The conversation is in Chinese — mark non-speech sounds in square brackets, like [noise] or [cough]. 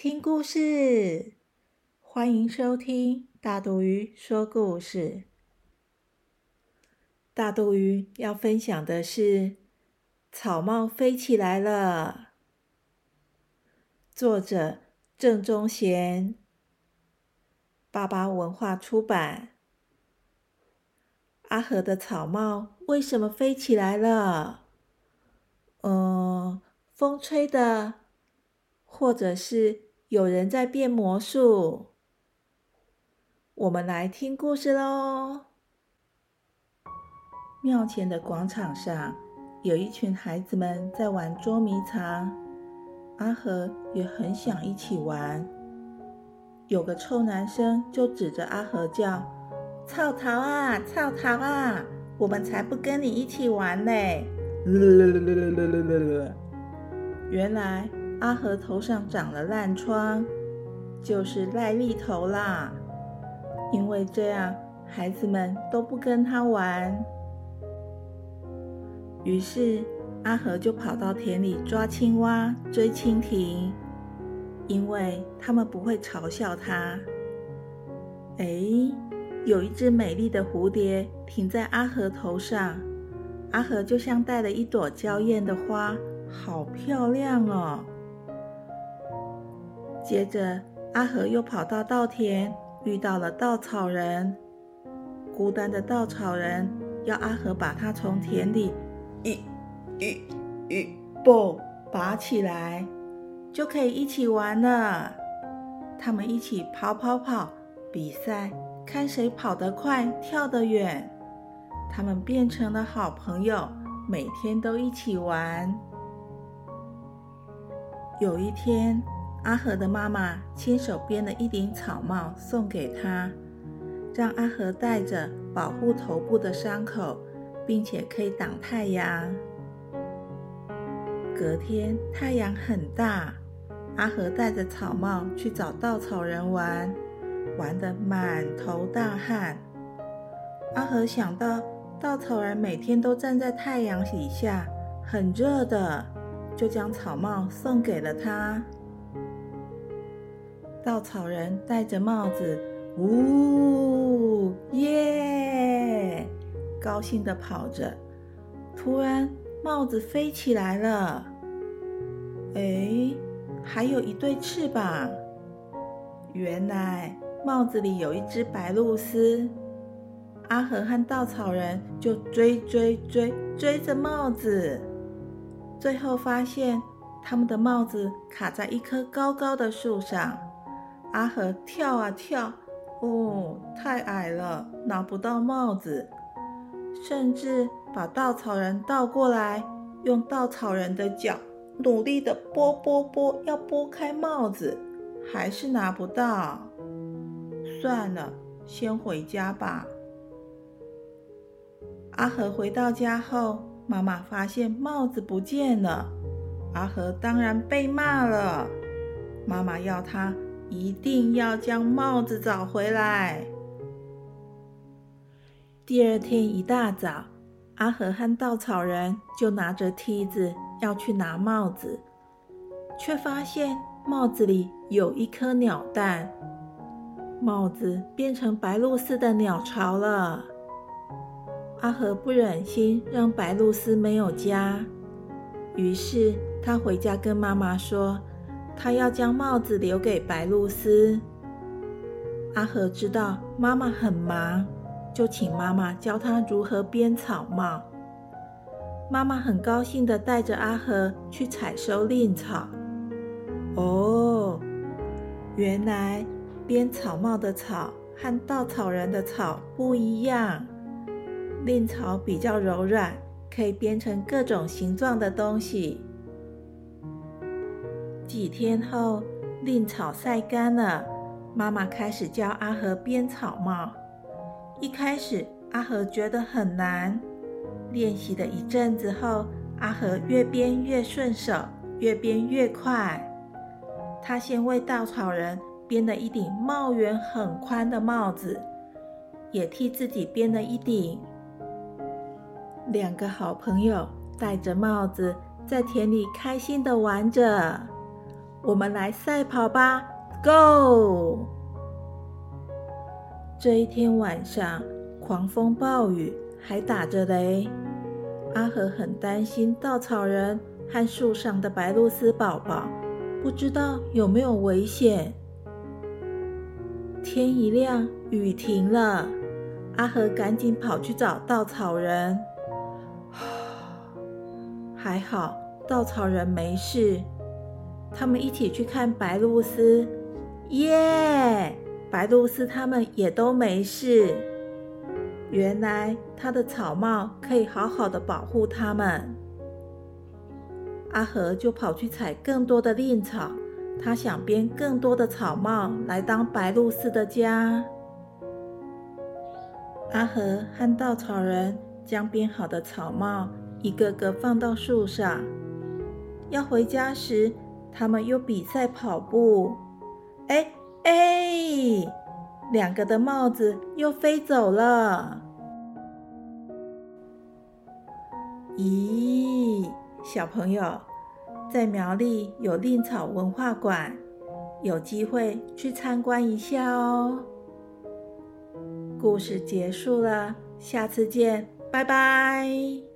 听故事！欢迎收听大肚鱼说故事。大肚鱼要分享的是《草帽飞起来了》，作者郑中贤，爸爸文化出版。阿和的草帽为什么飞起来了？嗯，风吹的。或者是有人在变魔术，我们来听故事喽。庙前的广场上，有一群孩子们在玩捉迷藏，阿和也很想一起玩。有个臭男生就指着阿和叫：“操桃啊，操桃啊，我们才不跟你一起玩嘞！” [laughs] 原来。阿和头上长了烂疮，就是癞痢头啦。因为这样，孩子们都不跟他玩。于是阿和就跑到田里抓青蛙、追蜻蜓，因为他们不会嘲笑他。哎，有一只美丽的蝴蝶停在阿和头上，阿和就像戴了一朵娇艳的花，好漂亮哦。接着，阿和又跑到稻田，遇到了稻草人。孤单的稻草人要阿和把他从田里一、一、一不拔起来，就可以一起玩了。他们一起跑跑跑，比赛看谁跑得快、跳得远。他们变成了好朋友，每天都一起玩。有一天。阿和的妈妈亲手编了一顶草帽送给他，让阿和戴着保护头部的伤口，并且可以挡太阳。隔天太阳很大，阿和戴着草帽去找稻草人玩，玩得满头大汗。阿和想到稻草人每天都站在太阳底下，很热的，就将草帽送给了他。稻草人戴着帽子，呜耶，高兴地跑着。突然，帽子飞起来了。哎，还有一对翅膀。原来帽子里有一只白鹭鸶。阿和和稻草人就追追追追着帽子，最后发现他们的帽子卡在一棵高高的树上。阿和跳啊跳，哦，太矮了，拿不到帽子，甚至把稻草人倒过来，用稻草人的脚努力的拨拨拨，要拨开帽子，还是拿不到。算了，先回家吧。阿和回到家后，妈妈发现帽子不见了，阿和当然被骂了。妈妈要他。一定要将帽子找回来。第二天一大早，阿和和稻草人就拿着梯子要去拿帽子，却发现帽子里有一颗鸟蛋，帽子变成白鹭丝的鸟巢了。阿和不忍心让白鹭丝没有家，于是他回家跟妈妈说。他要将帽子留给白露丝。阿和知道妈妈很忙，就请妈妈教他如何编草帽。妈妈很高兴地带着阿和去采收蔺草。哦，原来编草帽的草和稻草人的草不一样。蔺草比较柔软，可以编成各种形状的东西。几天后，蔺草晒干了，妈妈开始教阿和编草帽。一开始，阿和觉得很难。练习了一阵子后，阿和越编越顺手，越编越快。他先为稻草人编了一顶帽檐很宽的帽子，也替自己编了一顶。两个好朋友戴着帽子，在田里开心地玩着。我们来赛跑吧，Go！这一天晚上，狂风暴雨。还打着雷，阿和很担心稻草人和树上的白露丝宝宝，不知道有没有危险。天一亮，雨停了，阿和赶紧跑去找稻草人。[sighs] 还好，稻草人没事。他们一起去看白鹭鸶，耶！白鹭鸶他们也都没事。原来他的草帽可以好好的保护他们。阿和就跑去采更多的蔺草，他想编更多的草帽来当白鹭鸶的家。阿和和稻草人将编好的草帽一个个放到树上。要回家时，他们又比赛跑步。哎哎！两个的帽子又飞走了。咦，小朋友，在苗栗有蔺草文化馆，有机会去参观一下哦。故事结束了，下次见，拜拜。